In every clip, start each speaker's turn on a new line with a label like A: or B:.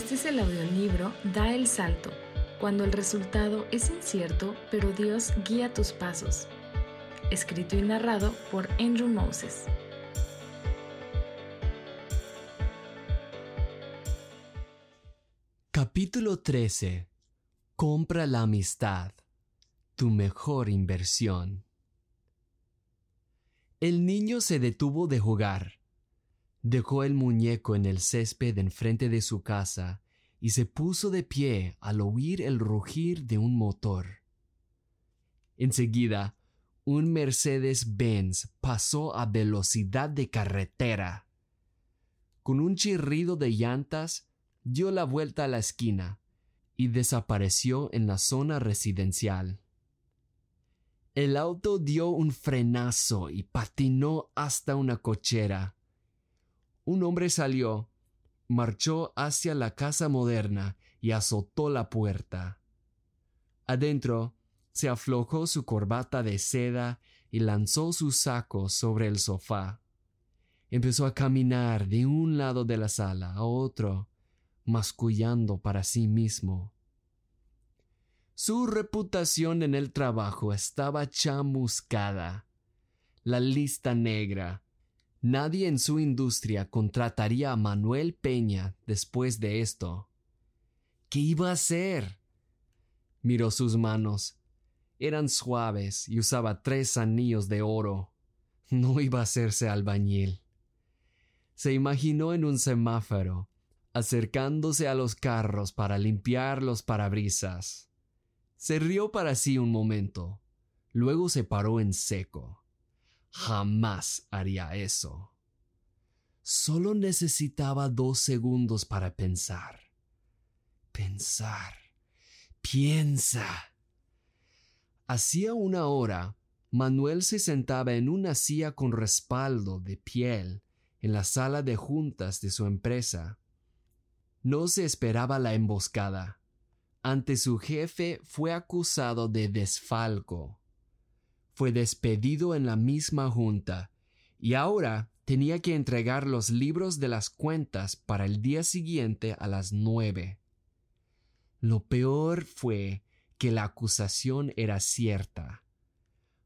A: Este es el audiolibro Da el Salto, cuando el resultado es incierto, pero Dios guía tus pasos. Escrito y narrado por Andrew Moses.
B: Capítulo 13. Compra la amistad, tu mejor inversión. El niño se detuvo de jugar Dejó el muñeco en el césped enfrente de su casa y se puso de pie al oír el rugir de un motor. Enseguida, un Mercedes-Benz pasó a velocidad de carretera. Con un chirrido de llantas, dio la vuelta a la esquina y desapareció en la zona residencial. El auto dio un frenazo y patinó hasta una cochera un hombre salió, marchó hacia la casa moderna y azotó la puerta. Adentro, se aflojó su corbata de seda y lanzó su saco sobre el sofá. Empezó a caminar de un lado de la sala a otro, mascullando para sí mismo. Su reputación en el trabajo estaba chamuscada. La lista negra, Nadie en su industria contrataría a Manuel Peña después de esto. ¿Qué iba a hacer? Miró sus manos. Eran suaves y usaba tres anillos de oro. No iba a hacerse albañil. Se imaginó en un semáforo, acercándose a los carros para limpiar los parabrisas. Se rió para sí un momento. Luego se paró en seco. Jamás haría eso. Solo necesitaba dos segundos para pensar. Pensar. Piensa. Hacía una hora, Manuel se sentaba en una silla con respaldo de piel en la sala de juntas de su empresa. No se esperaba la emboscada. Ante su jefe fue acusado de desfalco fue despedido en la misma junta y ahora tenía que entregar los libros de las cuentas para el día siguiente a las nueve. Lo peor fue que la acusación era cierta.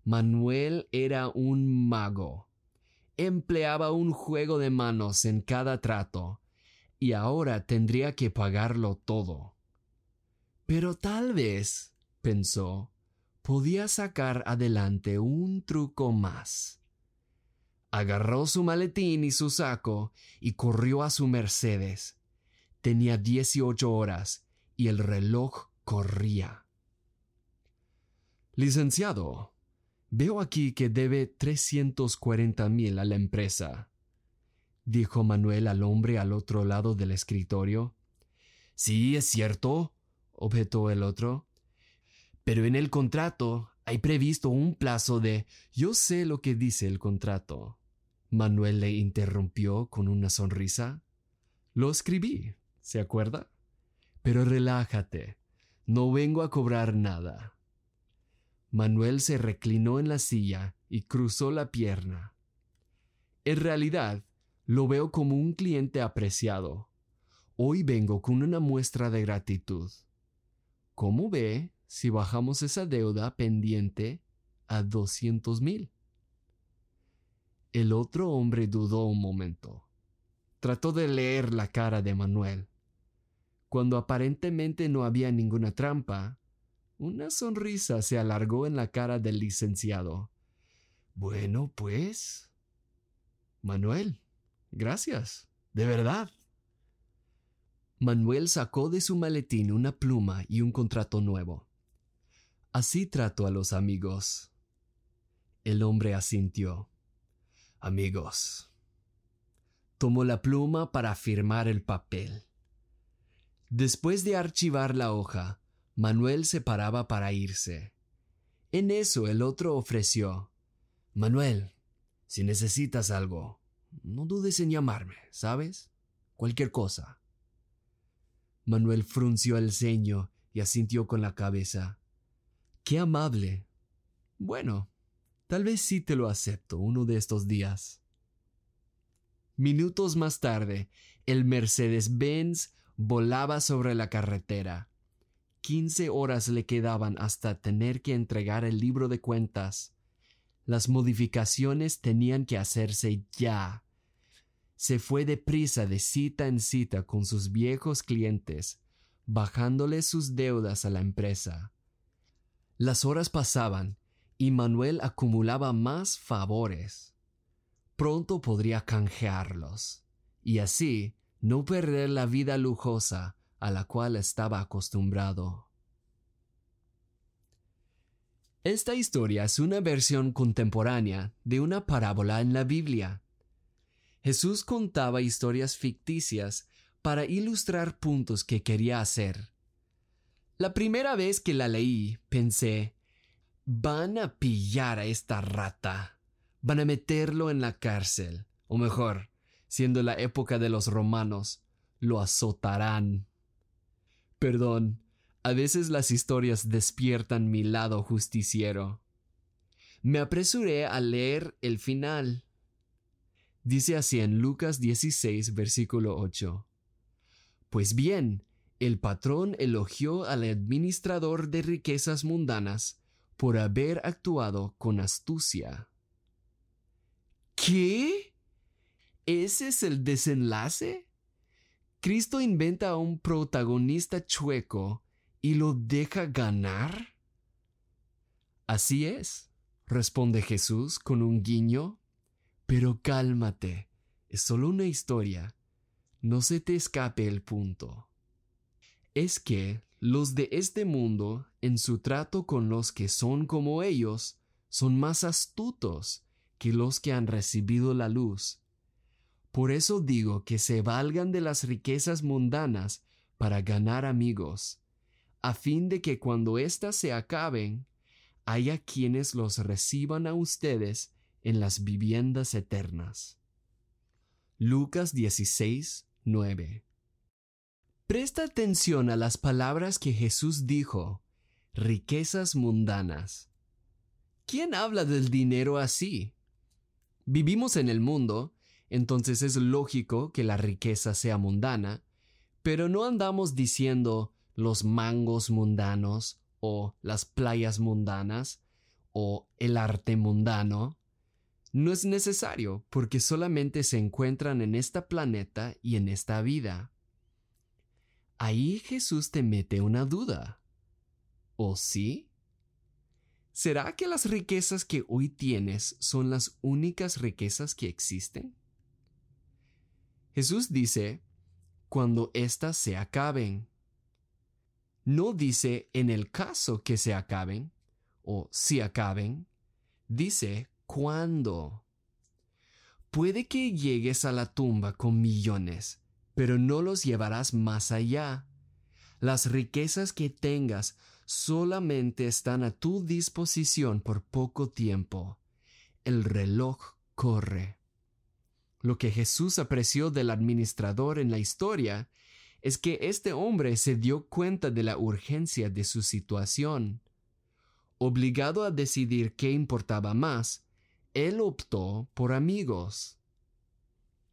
B: Manuel era un mago. Empleaba un juego de manos en cada trato, y ahora tendría que pagarlo todo. Pero tal vez, pensó, podía sacar adelante un truco más. Agarró su maletín y su saco y corrió a su Mercedes. Tenía dieciocho horas y el reloj corría. Licenciado, veo aquí que debe trescientos cuarenta mil a la empresa, dijo Manuel al hombre al otro lado del escritorio. Sí, es cierto, objetó el otro. Pero en el contrato hay previsto un plazo de... Yo sé lo que dice el contrato. Manuel le interrumpió con una sonrisa. Lo escribí, ¿se acuerda? Pero relájate, no vengo a cobrar nada. Manuel se reclinó en la silla y cruzó la pierna. En realidad, lo veo como un cliente apreciado. Hoy vengo con una muestra de gratitud. ¿Cómo ve? Si bajamos esa deuda pendiente a doscientos mil. El otro hombre dudó un momento. Trató de leer la cara de Manuel. Cuando aparentemente no había ninguna trampa, una sonrisa se alargó en la cara del licenciado. Bueno, pues. Manuel, gracias, de verdad. Manuel sacó de su maletín una pluma y un contrato nuevo. Así trato a los amigos. El hombre asintió. Amigos. Tomó la pluma para firmar el papel. Después de archivar la hoja, Manuel se paraba para irse. En eso el otro ofreció. Manuel, si necesitas algo, no dudes en llamarme, ¿sabes? Cualquier cosa. Manuel frunció el ceño y asintió con la cabeza. Qué amable. Bueno, tal vez sí te lo acepto uno de estos días. Minutos más tarde, el Mercedes-Benz volaba sobre la carretera. Quince horas le quedaban hasta tener que entregar el libro de cuentas. Las modificaciones tenían que hacerse ya. Se fue deprisa de cita en cita con sus viejos clientes, bajándole sus deudas a la empresa. Las horas pasaban y Manuel acumulaba más favores. Pronto podría canjearlos y así no perder la vida lujosa a la cual estaba acostumbrado. Esta historia es una versión contemporánea de una parábola en la Biblia. Jesús contaba historias ficticias para ilustrar puntos que quería hacer. La primera vez que la leí, pensé, van a pillar a esta rata, van a meterlo en la cárcel, o mejor, siendo la época de los romanos, lo azotarán. Perdón, a veces las historias despiertan mi lado justiciero. Me apresuré a leer el final. Dice así en Lucas 16, versículo 8. Pues bien, el patrón elogió al administrador de riquezas mundanas por haber actuado con astucia. ¿Qué? ¿Ese es el desenlace? ¿Cristo inventa a un protagonista chueco y lo deja ganar? Así es, responde Jesús con un guiño. Pero cálmate, es solo una historia. No se te escape el punto. Es que los de este mundo, en su trato con los que son como ellos, son más astutos que los que han recibido la luz por eso digo que se valgan de las riquezas mundanas para ganar amigos, a fin de que cuando éstas se acaben, haya quienes los reciban a ustedes en las viviendas eternas. Lucas 16, 9. Presta atención a las palabras que Jesús dijo, riquezas mundanas. ¿Quién habla del dinero así? Vivimos en el mundo entonces es lógico que la riqueza sea mundana, pero no andamos diciendo los mangos mundanos o las playas mundanas o el arte mundano. No es necesario porque solamente se encuentran en esta planeta y en esta vida. Ahí Jesús te mete una duda. ¿O sí? ¿Será que las riquezas que hoy tienes son las únicas riquezas que existen? Jesús dice, cuando éstas se acaben. No dice en el caso que se acaben o si acaben, dice cuándo. Puede que llegues a la tumba con millones, pero no los llevarás más allá. Las riquezas que tengas solamente están a tu disposición por poco tiempo. El reloj corre. Lo que Jesús apreció del administrador en la historia es que este hombre se dio cuenta de la urgencia de su situación. Obligado a decidir qué importaba más, él optó por amigos.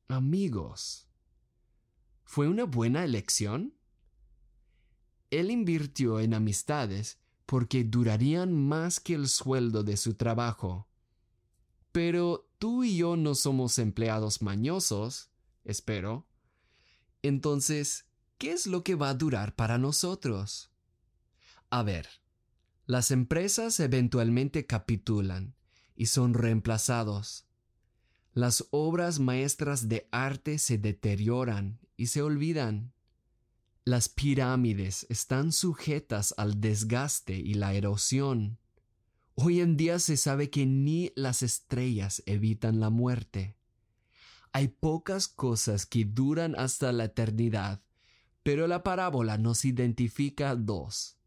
B: Amigos. ¿Fue una buena elección? Él invirtió en amistades porque durarían más que el sueldo de su trabajo. Pero tú y yo no somos empleados mañosos, espero. Entonces, ¿qué es lo que va a durar para nosotros? A ver, las empresas eventualmente capitulan y son reemplazados. Las obras maestras de arte se deterioran y se olvidan. Las pirámides están sujetas al desgaste y la erosión. Hoy en día se sabe que ni las estrellas evitan la muerte. Hay pocas cosas que duran hasta la eternidad, pero la parábola nos identifica dos,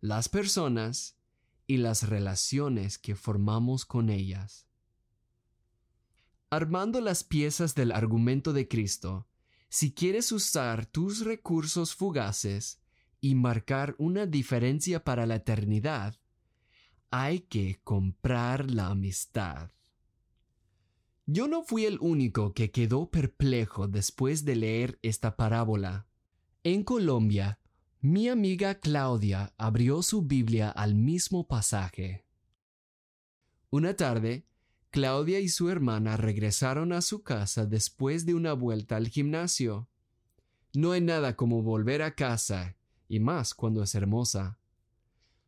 B: las personas y las relaciones que formamos con ellas. Armando las piezas del argumento de Cristo, si quieres usar tus recursos fugaces y marcar una diferencia para la eternidad, hay que comprar la amistad. Yo no fui el único que quedó perplejo después de leer esta parábola. En Colombia, mi amiga Claudia abrió su Biblia al mismo pasaje. Una tarde, Claudia y su hermana regresaron a su casa después de una vuelta al gimnasio. No hay nada como volver a casa, y más cuando es hermosa.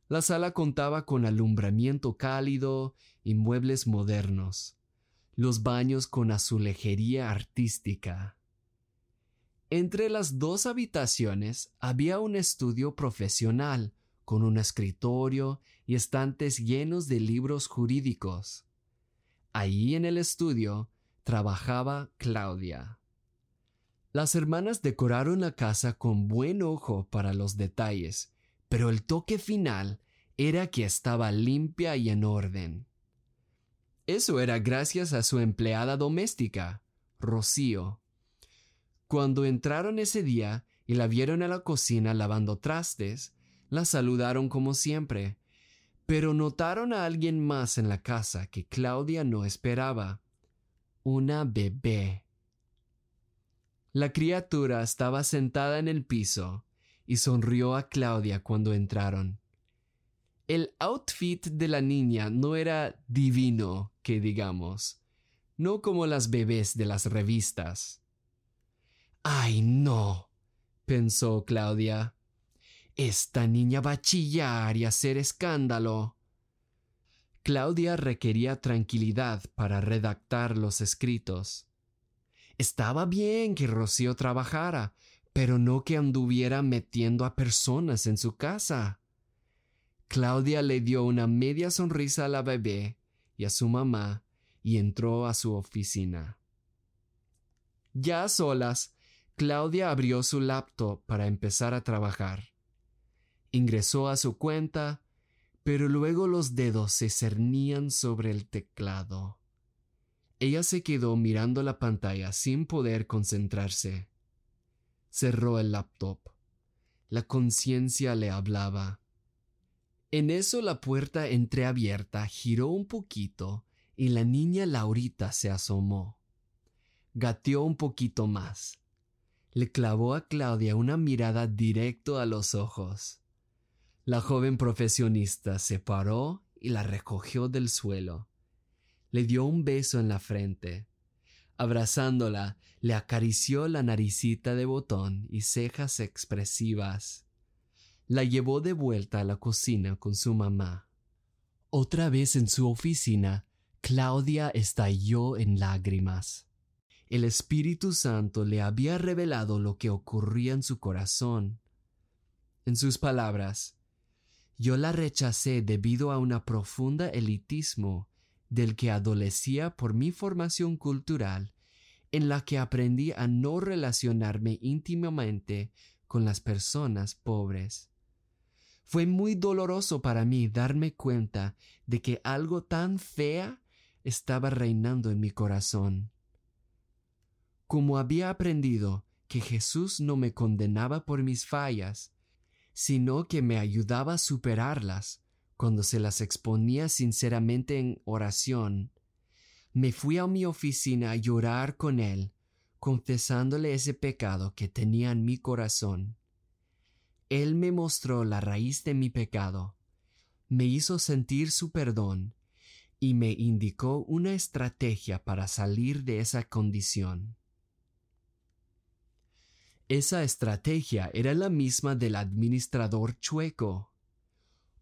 B: La sala contaba con alumbramiento cálido y muebles modernos, los baños con azulejería artística. Entre las dos habitaciones había un estudio profesional, con un escritorio y estantes llenos de libros jurídicos. Ahí en el estudio trabajaba Claudia. Las hermanas decoraron la casa con buen ojo para los detalles, pero el toque final era que estaba limpia y en orden. Eso era gracias a su empleada doméstica, Rocío. Cuando entraron ese día y la vieron en la cocina lavando trastes, la saludaron como siempre, pero notaron a alguien más en la casa que Claudia no esperaba. Una bebé. La criatura estaba sentada en el piso y sonrió a Claudia cuando entraron. El outfit de la niña no era divino, que digamos, no como las bebés de las revistas. Ay, no, pensó Claudia. Esta niña va a chillar y hacer escándalo. Claudia requería tranquilidad para redactar los escritos. Estaba bien que Rocío trabajara, pero no que anduviera metiendo a personas en su casa. Claudia le dio una media sonrisa a la bebé y a su mamá y entró a su oficina. Ya a solas, Claudia abrió su laptop para empezar a trabajar ingresó a su cuenta, pero luego los dedos se cernían sobre el teclado. Ella se quedó mirando la pantalla sin poder concentrarse. Cerró el laptop. La conciencia le hablaba. En eso la puerta entreabierta giró un poquito y la niña Laurita se asomó. Gateó un poquito más. Le clavó a Claudia una mirada directo a los ojos. La joven profesionista se paró y la recogió del suelo. Le dio un beso en la frente. Abrazándola, le acarició la naricita de botón y cejas expresivas. La llevó de vuelta a la cocina con su mamá. Otra vez en su oficina, Claudia estalló en lágrimas. El Espíritu Santo le había revelado lo que ocurría en su corazón. En sus palabras, yo la rechacé debido a un profunda elitismo del que adolecía por mi formación cultural, en la que aprendí a no relacionarme íntimamente con las personas pobres. Fue muy doloroso para mí darme cuenta de que algo tan fea estaba reinando en mi corazón. Como había aprendido que Jesús no me condenaba por mis fallas, sino que me ayudaba a superarlas cuando se las exponía sinceramente en oración. Me fui a mi oficina a llorar con él, confesándole ese pecado que tenía en mi corazón. Él me mostró la raíz de mi pecado, me hizo sentir su perdón y me indicó una estrategia para salir de esa condición. Esa estrategia era la misma del administrador chueco.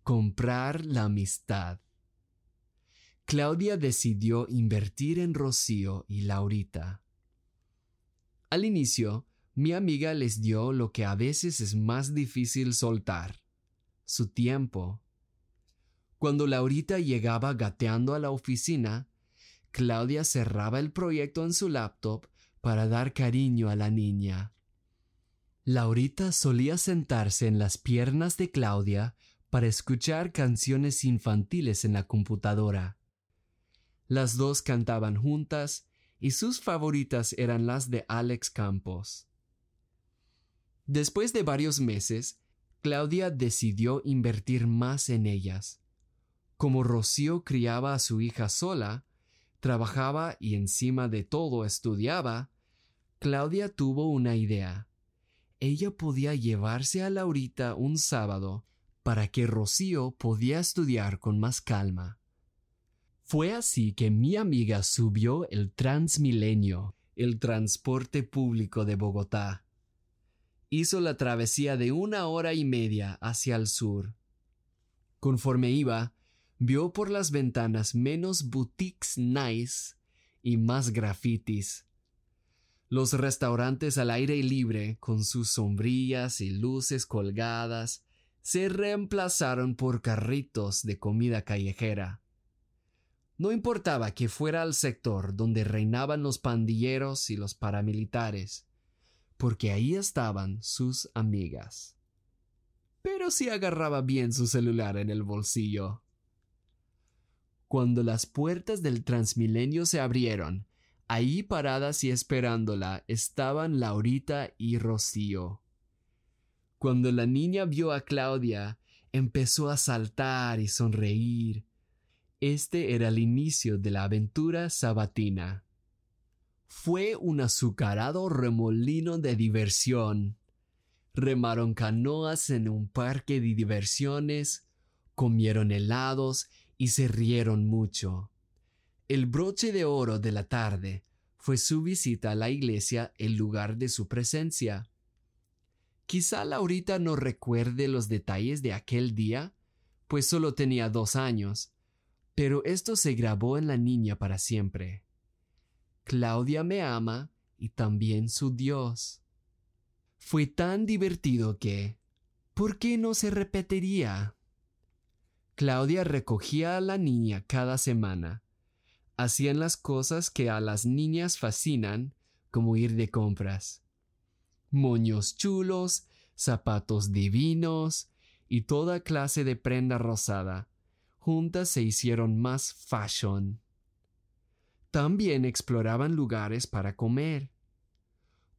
B: Comprar la amistad. Claudia decidió invertir en Rocío y Laurita. Al inicio, mi amiga les dio lo que a veces es más difícil soltar, su tiempo. Cuando Laurita llegaba gateando a la oficina, Claudia cerraba el proyecto en su laptop para dar cariño a la niña. Laurita solía sentarse en las piernas de Claudia para escuchar canciones infantiles en la computadora. Las dos cantaban juntas y sus favoritas eran las de Alex Campos. Después de varios meses, Claudia decidió invertir más en ellas. Como Rocío criaba a su hija sola, trabajaba y encima de todo estudiaba, Claudia tuvo una idea ella podía llevarse a Laurita un sábado para que Rocío podía estudiar con más calma. Fue así que mi amiga subió el Transmilenio, el transporte público de Bogotá. Hizo la travesía de una hora y media hacia el sur. Conforme iba, vio por las ventanas menos boutiques nice y más grafitis. Los restaurantes al aire libre, con sus sombrillas y luces colgadas, se reemplazaron por carritos de comida callejera. No importaba que fuera al sector donde reinaban los pandilleros y los paramilitares, porque ahí estaban sus amigas. Pero si agarraba bien su celular en el bolsillo. Cuando las puertas del Transmilenio se abrieron, ahí paradas y esperándola estaban Laurita y Rocío. Cuando la niña vio a Claudia, empezó a saltar y sonreír. Este era el inicio de la aventura sabatina. Fue un azucarado remolino de diversión. Remaron canoas en un parque de diversiones, comieron helados y se rieron mucho. El broche de oro de la tarde fue su visita a la iglesia el lugar de su presencia. Quizá Laurita no recuerde los detalles de aquel día, pues solo tenía dos años, pero esto se grabó en la niña para siempre. Claudia me ama y también su Dios. Fue tan divertido que... ¿Por qué no se repetiría? Claudia recogía a la niña cada semana. Hacían las cosas que a las niñas fascinan, como ir de compras. Moños chulos, zapatos divinos y toda clase de prenda rosada. Juntas se hicieron más fashion. También exploraban lugares para comer.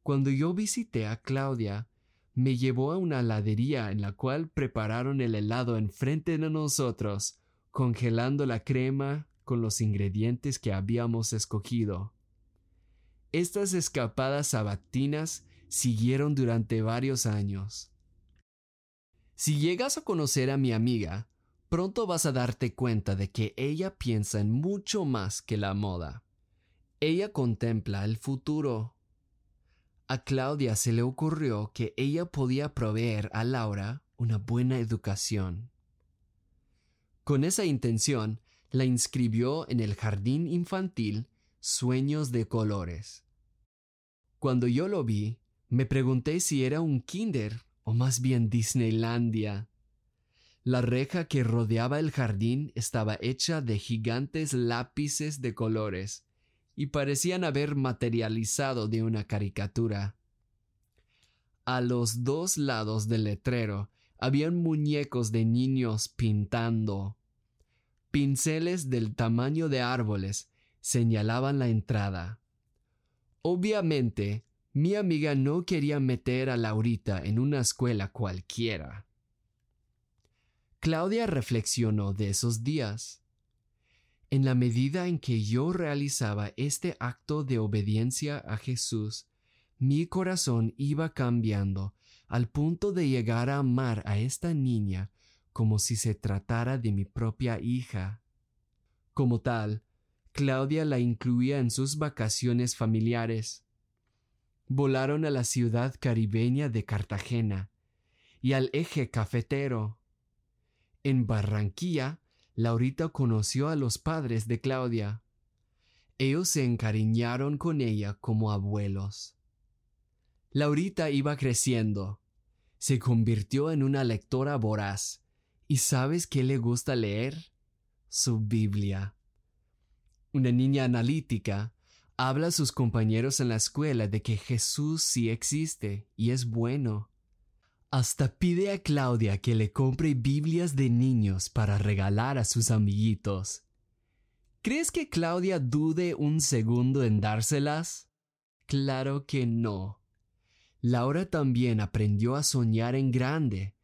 B: Cuando yo visité a Claudia, me llevó a una heladería en la cual prepararon el helado enfrente de nosotros, congelando la crema con los ingredientes que habíamos escogido. Estas escapadas sabatinas siguieron durante varios años. Si llegas a conocer a mi amiga, pronto vas a darte cuenta de que ella piensa en mucho más que la moda. Ella contempla el futuro a Claudia se le ocurrió que ella podía proveer a Laura una buena educación. Con esa intención, la inscribió en el jardín infantil Sueños de Colores. Cuando yo lo vi, me pregunté si era un kinder o más bien Disneylandia. La reja que rodeaba el jardín estaba hecha de gigantes lápices de colores y parecían haber materializado de una caricatura. A los dos lados del letrero habían muñecos de niños pintando. Pinceles del tamaño de árboles señalaban la entrada. Obviamente, mi amiga no quería meter a Laurita en una escuela cualquiera. Claudia reflexionó de esos días. En la medida en que yo realizaba este acto de obediencia a Jesús, mi corazón iba cambiando al punto de llegar a amar a esta niña como si se tratara de mi propia hija. Como tal, Claudia la incluía en sus vacaciones familiares. Volaron a la ciudad caribeña de Cartagena y al eje cafetero. En Barranquilla Laurita conoció a los padres de Claudia. Ellos se encariñaron con ella como abuelos. Laurita iba creciendo. Se convirtió en una lectora voraz. ¿Y sabes qué le gusta leer? Su Biblia. Una niña analítica habla a sus compañeros en la escuela de que Jesús sí existe y es bueno. Hasta pide a Claudia que le compre Biblias de niños para regalar a sus amiguitos. ¿Crees que Claudia dude un segundo en dárselas? Claro que no. Laura también aprendió a soñar en grande,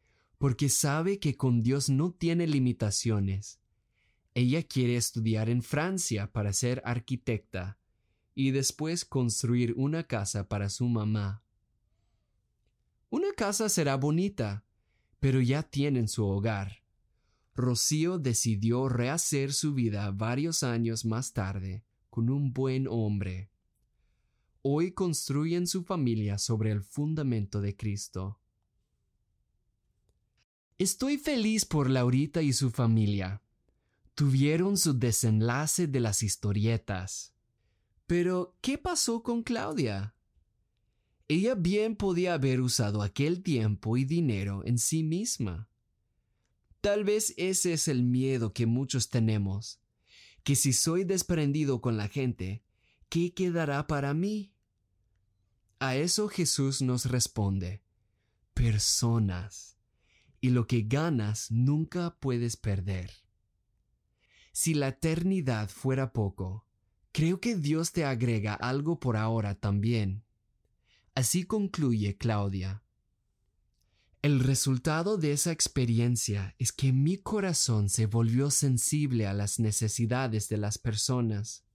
B: porque sabe que con Dios no tiene limitaciones. Ella quiere estudiar en Francia para ser arquitecta y después construir una casa para su mamá. Una casa será bonita, pero ya tienen su hogar. Rocío decidió rehacer su vida varios años más tarde con un buen hombre. Hoy construyen su familia sobre el fundamento de Cristo. Estoy feliz por Laurita y su familia. Tuvieron su desenlace de las historietas. Pero, ¿qué pasó con Claudia? Ella bien podía haber usado aquel tiempo y dinero en sí misma. Tal vez ese es el miedo que muchos tenemos, que si soy desprendido con la gente, ¿qué quedará para mí? A eso Jesús nos responde, personas, y lo que ganas nunca puedes perder. Si la eternidad fuera poco, creo que Dios te agrega algo por ahora también. Así concluye Claudia. El resultado de esa experiencia es que mi corazón se volvió sensible a las necesidades de las personas.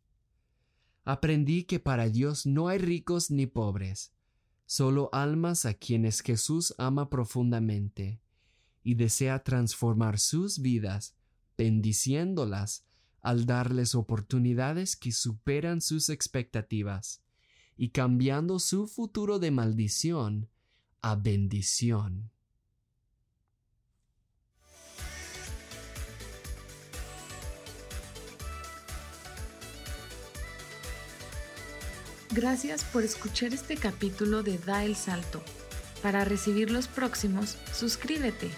B: Aprendí que para Dios no hay ricos ni pobres, solo almas a quienes Jesús ama profundamente y desea transformar sus vidas, bendiciéndolas al darles oportunidades que superan sus expectativas y cambiando su futuro de maldición a bendición.
A: Gracias por escuchar este capítulo de Da el Salto. Para recibir los próximos, suscríbete